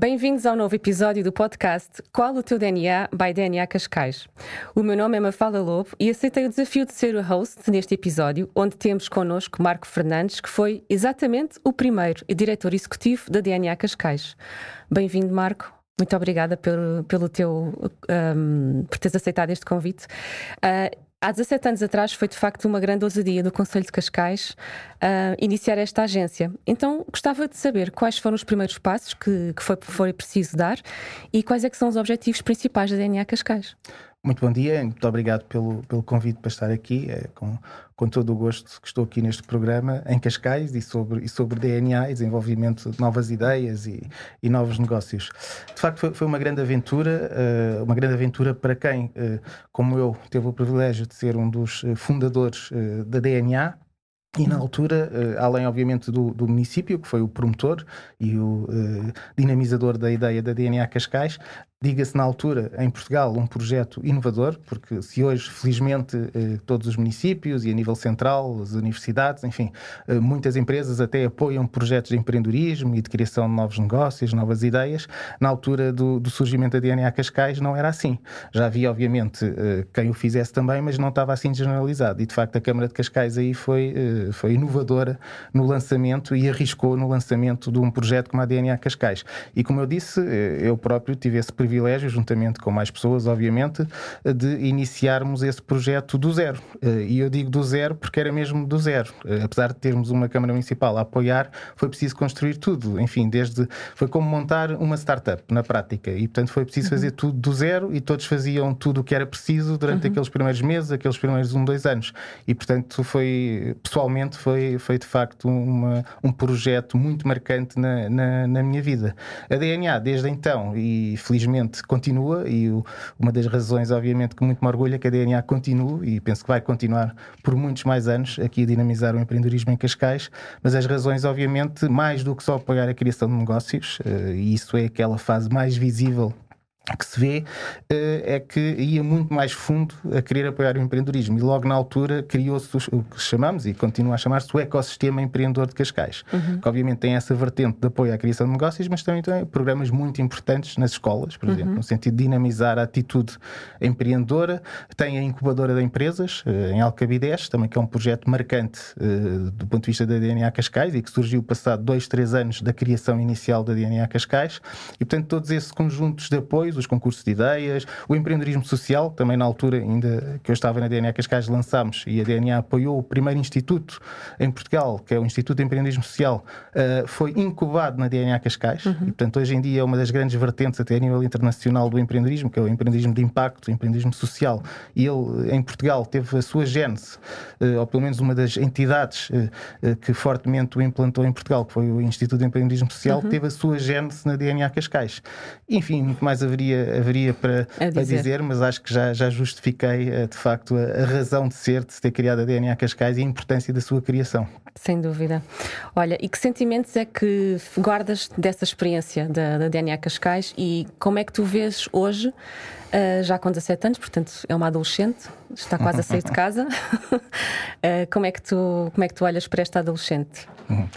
Bem-vindos ao novo episódio do podcast Qual o teu DNA by DNA Cascais. O meu nome é Mafalda Lobo e aceitei o desafio de ser o host neste episódio, onde temos connosco Marco Fernandes, que foi exatamente o primeiro diretor executivo da DNA Cascais. Bem-vindo, Marco. Muito obrigada pelo, pelo teu, um, por teres aceitado este convite. Uh, Há 17 anos atrás foi de facto uma grande ousadia do Conselho de Cascais uh, iniciar esta agência. Então gostava de saber quais foram os primeiros passos que, que foi, foi preciso dar e quais é que são os objetivos principais da DNA Cascais. Muito bom dia, muito obrigado pelo, pelo convite para estar aqui. É com, com todo o gosto que estou aqui neste programa em Cascais e sobre, e sobre DNA e desenvolvimento de novas ideias e, e novos negócios. De facto, foi, foi uma grande aventura, uh, uma grande aventura para quem, uh, como eu, teve o privilégio de ser um dos eh, fundadores uh, da DNA. E na altura, além obviamente do, do, município, que foi o promotor e o dinamizador da ideia da DNA Cascais, diga-se na altura, em Portugal, um projeto inovador, porque se hoje, felizmente, eh, todos os municípios e a nível central, as universidades, enfim, eh, muitas empresas até apoiam projetos de empreendedorismo e de criação de novos negócios, novas ideias, na altura do, do surgimento da DNA Cascais não era assim. Já havia, obviamente, eh, quem o fizesse também, mas não estava assim generalizado. E, de facto, a Câmara de Cascais aí foi, foi inovadora no lançamento e arriscou no lançamento de um projeto como a DNA Cascais. E, como eu disse, eu próprio tive esse privilégio, juntamente com mais pessoas, obviamente, de iniciarmos esse projeto do zero. Eh, e eu digo do zero porque era mesmo do zero. Eh, apesar de termos uma Câmara Municipal a apoiar, foi preciso construir tudo. Enfim, desde. Foi como montar uma startup na prática. E, portanto, foi preciso fazer uhum. tudo do zero e todos faziam tudo o que era preciso durante uhum. aqueles primeiros meses, aqueles primeiros um, dois anos. E, portanto, foi. Pessoalmente, foi, foi de facto uma, um projeto muito marcante na, na, na minha vida. A DNA, desde então, e felizmente continua e o, uma das razões, obviamente, que muito me orgulha é que a DNA continue e penso que vai continuar por muitos mais anos aqui a dinamizar o empreendedorismo em Cascais, mas as razões, obviamente, mais do que só pagar a criação de negócios, uh, e isso é aquela fase mais visível que se vê uh, é que ia muito mais fundo a querer apoiar o empreendedorismo e logo na altura criou-se o que chamamos e continua a chamar-se o ecossistema empreendedor de Cascais, uhum. que obviamente tem essa vertente de apoio à criação de negócios, mas também tem programas muito importantes nas escolas, por exemplo, uhum. no sentido de dinamizar a atitude empreendedora, tem a incubadora de empresas uh, em Alcabidez, também que é um projeto marcante uh, do ponto de vista da DNA Cascais e que surgiu passado dois, três anos da criação inicial da DNA Cascais e portanto todos esses conjuntos de apoios os concursos de ideias, o empreendedorismo social, também na altura ainda que eu estava na DNA Cascais lançámos e a DNA apoiou o primeiro instituto em Portugal, que é o Instituto de Empreendedorismo Social, uh, foi incubado na DNA Cascais uhum. e portanto hoje em dia é uma das grandes vertentes até a nível internacional do empreendedorismo, que é o empreendedorismo de impacto, o empreendedorismo social e ele em Portugal teve a sua gênese, uh, ou pelo menos uma das entidades uh, que fortemente o implantou em Portugal, que foi o Instituto de Empreendedorismo Social, uhum. teve a sua gênese na DNA Cascais. Enfim, muito mais haveria haveria, haveria para, dizer. para dizer, mas acho que já, já justifiquei eh, de facto a, a, razão de ser, de se ter criado a DNA Cascais e a importância da sua criação. Sem dúvida. Olha, e que sentimentos é que guardas dessa experiência da, da DNA Cascais e como é que tu vês hoje? Uh, já com 17 anos, portanto é uma adolescente, está quase a sair de casa. uh, como, é que tu, como é que tu olhas para esta adolescente? Uhum.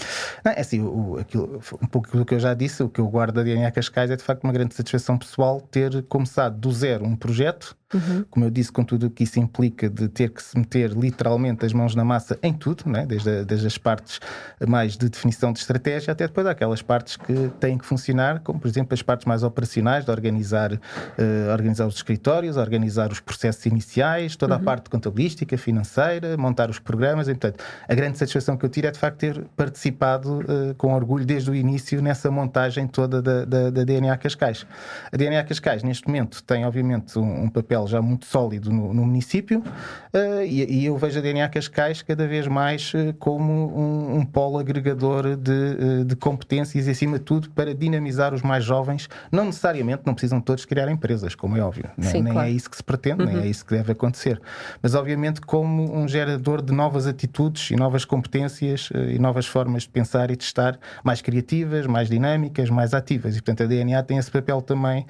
Não, é assim, o, aquilo, um pouco do que eu já disse, o que eu guardo da DNA Cascais é de facto uma grande satisfação pessoal ter começado do zero um projeto Uhum. Como eu disse, com tudo o que isso implica de ter que se meter literalmente as mãos na massa em tudo, né? desde, a, desde as partes mais de definição de estratégia até depois aquelas partes que têm que funcionar, como por exemplo as partes mais operacionais, de organizar, uh, organizar os escritórios, organizar os processos iniciais, toda uhum. a parte contabilística, financeira, montar os programas. E, portanto, a grande satisfação que eu tiro é de facto ter participado uh, com orgulho desde o início nessa montagem toda da, da, da DNA Cascais. A DNA Cascais, neste momento, tem obviamente um, um papel papel já muito sólido no, no município uh, e, e, eu vejo a DNA Cascais cada vez mais uh, como um, um, polo agregador de, uh, de competências e, acima de tudo, para dinamizar os mais jovens. Não necessariamente, não precisam todos criar empresas, como é óbvio. Sim, nem, nem claro. é isso que se pretende, uhum. nem é isso que deve acontecer. Mas, obviamente, como um gerador de novas atitudes e novas competências e novas formas de pensar e de estar mais criativas, mais dinâmicas, mais ativas. E, portanto, a DNA tem esse papel também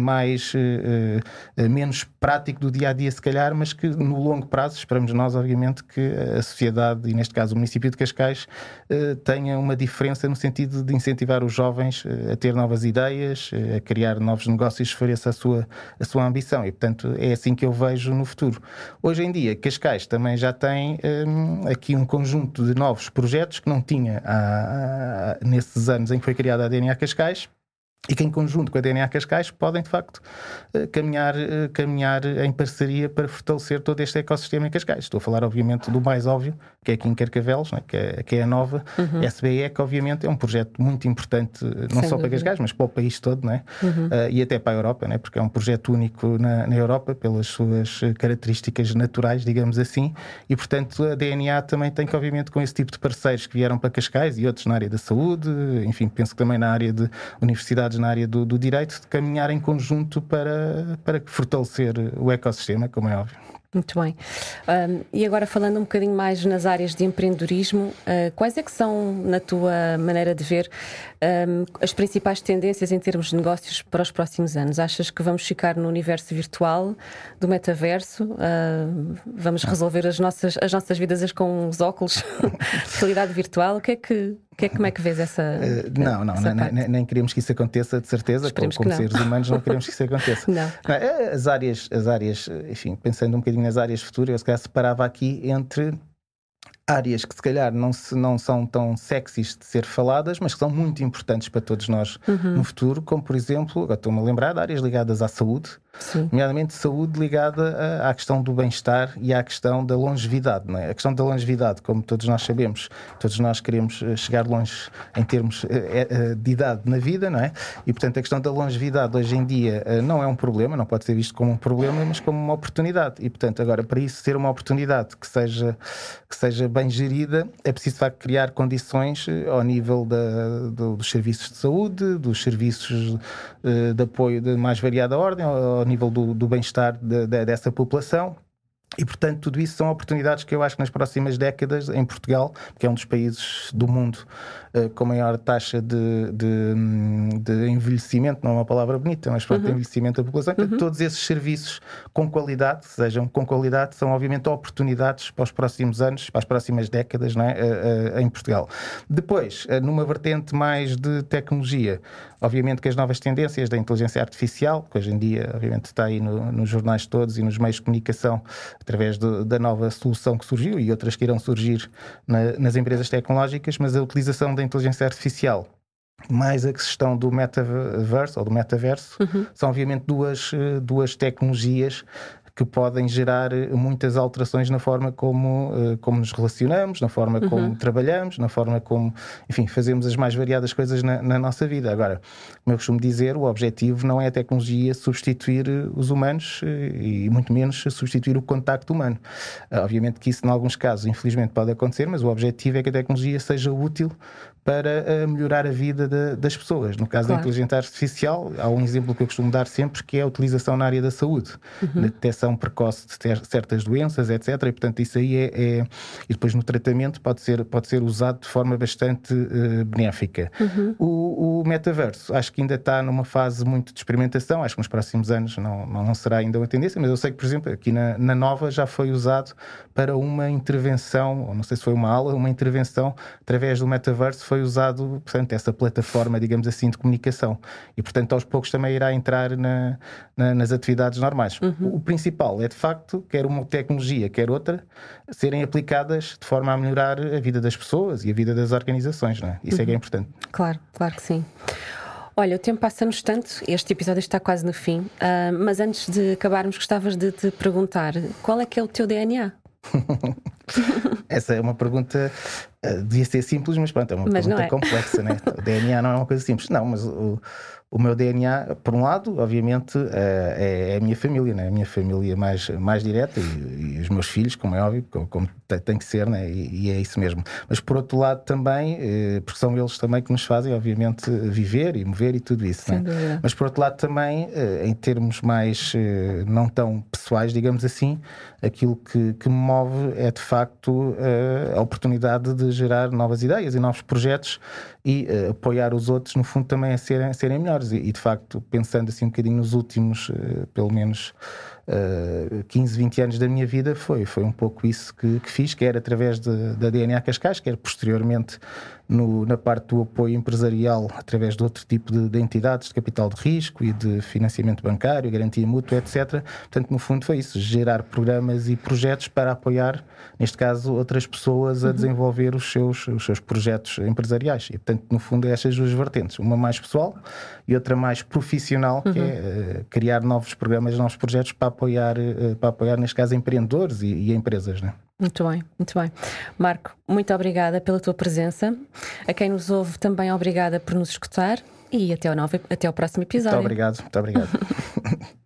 mais menos prático do dia a dia, se calhar, mas que no longo prazo esperamos nós, obviamente, que a sociedade, e neste caso o município de Cascais, eh, tenha uma diferença no sentido de incentivar os jovens eh, a ter novas ideias, a criar novos negócios, essa a sua, a sua ambição. E, portanto, é assim que eu vejo no futuro. Hoje em dia, Cascais também já tem um, aqui um conjunto de novos projetos que não tinha há, há, nesses anos em que foi criada a DNA Cascais e que em conjunto com a DNA Cascais podem de facto eh, caminhar, eh, caminhar em parceria para fortalecer todo este ecossistema em Cascais. Estou a falar obviamente do mais óbvio, que é aqui em Carcavelos, né? que, é, que é a nova uhum. SBE, que obviamente é um projeto muito importante, eh, não Sem só para Cascais, mas para o país todo, né? Uhum. Uh, e até para a Europa, né? porque é um projeto único na, na, Europa, pelas suas características naturais, digamos assim, e portanto a DNA também tem que obviamente com esse tipo de parceiros que vieram para Cascais e outros na área da saúde, enfim, penso que também na área de na área do, do direito de caminhar em conjunto para, para fortalecer o ecossistema, como é óbvio. Muito bem. Um, e agora falando um bocadinho mais nas áreas de empreendedorismo, uh, quais é que são, na tua maneira de ver, um, as principais tendências em termos de negócios para os próximos anos? Achas que vamos ficar no universo virtual do metaverso? Uh, vamos resolver as nossas, as nossas vidas com os óculos de realidade virtual? O que é que que é, como é que vês essa. Uh, não, não, essa nem, nem, queremos que isso aconteça, de certeza. Esperemos como, como seres humanos, não queremos que isso aconteça. não. É, as áreas, as áreas, enfim, pensando um bocadinho nas áreas futuras, eu se calhar separava aqui entre áreas que se calhar não, se, não são tão sexys de ser faladas, mas que são muito importantes para todos nós uhum. no futuro, como por exemplo, agora estou-me a lembrar áreas ligadas à saúde, Sim. nomeadamente saúde ligada à questão do bem-estar e à questão da longevidade. Não é? A questão da longevidade, como todos nós sabemos, todos nós queremos eh, chegar longe em termos eh, eh, de idade na vida, não é? E portanto a questão da longevidade hoje em dia não é um problema, não pode ser visto como um problema, mas como uma oportunidade. E portanto agora para isso ser uma oportunidade que seja que seja bem gerida, é preciso facto criar condições ao nível da, do, dos serviços de saúde, dos serviços de apoio de mais variada ordem, ao nível do, do bem-estar de, de, dessa população. E, portanto, tudo isso são oportunidades que eu acho que nas próximas décadas, em Portugal, que é um dos países do mundo uh, com maior taxa de, de, de, envelhecimento, não é uma palavra bonita, mas pronto, uhum. de envelhecimento da população, uhum. todos esses serviços com qualidade, sejam com qualidade, são obviamente oportunidades para os próximos anos, para as próximas décadas, não é? Uh, uh, em Portugal. Depois, numa vertente mais de tecnologia, obviamente que as novas tendências da inteligência artificial, que hoje em dia, obviamente, está aí no, nos jornais todos e nos meios de comunicação, através de, da nova solução que surgiu e outras que irão surgir na, nas empresas tecnológicas, mas a utilização da inteligência artificial mais a questão do metaverso ou do metaverso uhum. são obviamente duas, eh, duas tecnologias que podem gerar eh, muitas alterações na forma como, eh, como nos relacionamos, na forma uhum. como trabalhamos, na forma como, enfim, fazemos as mais variadas coisas na, na, nossa vida. Agora, como eu costumo dizer, o objetivo não é a tecnologia substituir eh, os humanos e muito menos substituir o contacto humano. Obviamente que isso, em alguns casos, infelizmente pode acontecer, mas o objetivo é que a tecnologia seja útil para melhorar a vida de, das pessoas. No caso claro. da inteligência artificial, há um exemplo que eu costumo dar sempre que é a utilização na área da saúde, uhum. na detecção precoce de certas doenças, etc. E portanto isso aí é, é, e depois no tratamento pode ser pode ser usado de forma bastante uh, benéfica. Uhum. O, o, metaverso acho que ainda está numa fase muito de experimentação. Acho que nos próximos anos não, não, não será ainda uma tendência, mas eu sei que por exemplo aqui na, na Nova já foi usado para uma intervenção, ou não sei se foi uma aula, uma intervenção através do metaverso foi usado, portanto, essa plataforma, digamos assim, de comunicação. E, portanto, aos poucos também irá entrar na, na, nas atividades normais. Uhum. O, principal é, de facto, quer uma tecnologia, quer outra, serem aplicadas de forma a melhorar a vida das pessoas e a vida das organizações. Não é? Isso uhum. é que é uhum. importante. Claro, claro que sim. Olha, o tempo passa-nos tanto, este episódio está quase no fim, uh, mas antes de acabarmos, gostavas de te perguntar qual é que é o teu DNA? Essa é uma pergunta uh, devia ser simples, mas pronto, é uma mas pergunta é. complexa, né? O DNA não é uma coisa simples. Não, mas o, o meu DNA, por um lado, obviamente, é, é a minha família, né? a minha família mais, mais direta e, e os meus filhos, como é óbvio, como, como tem que ser, né? E, e, é isso mesmo. Mas por outro lado também, eh, porque são eles também que nos fazem, obviamente, viver e mover e tudo isso. Né? Mas por outro lado também, eh, em termos mais não tão pessoais, digamos assim, aquilo que, que me move é de facto a oportunidade de gerar novas ideias e novos projetos e apoiar os outros, no fundo, também a serem, a serem melhores. E, e, de facto, pensando assim um bocadinho nos últimos, uh, pelo menos uh, 15, 20 anos da minha vida, foi, foi um pouco isso que, que fiz, quer através de, da DNA Cascais, quer posteriormente no, na parte do apoio empresarial, através de outro tipo de, de, entidades de capital de risco e de financiamento bancário, garantia mútua, etc. Portanto, no fundo, foi isso: gerar programas e projetos para apoiar, neste caso, outras pessoas a uhum. desenvolver os seus, os seus projetos empresariais. E, portanto, no fundo, é estas duas vertentes: uma mais pessoal e outra mais profissional, uhum. que é uh, criar novos programas, novos projetos para apoiar, uh, para apoiar neste caso, empreendedores e, e empresas. Né? Muito bem, muito bem. Marco, muito obrigada pela tua presença. A quem nos ouve, também obrigada por nos escutar e até o, novo, até o próximo episódio. Muito obrigado, muito obrigado.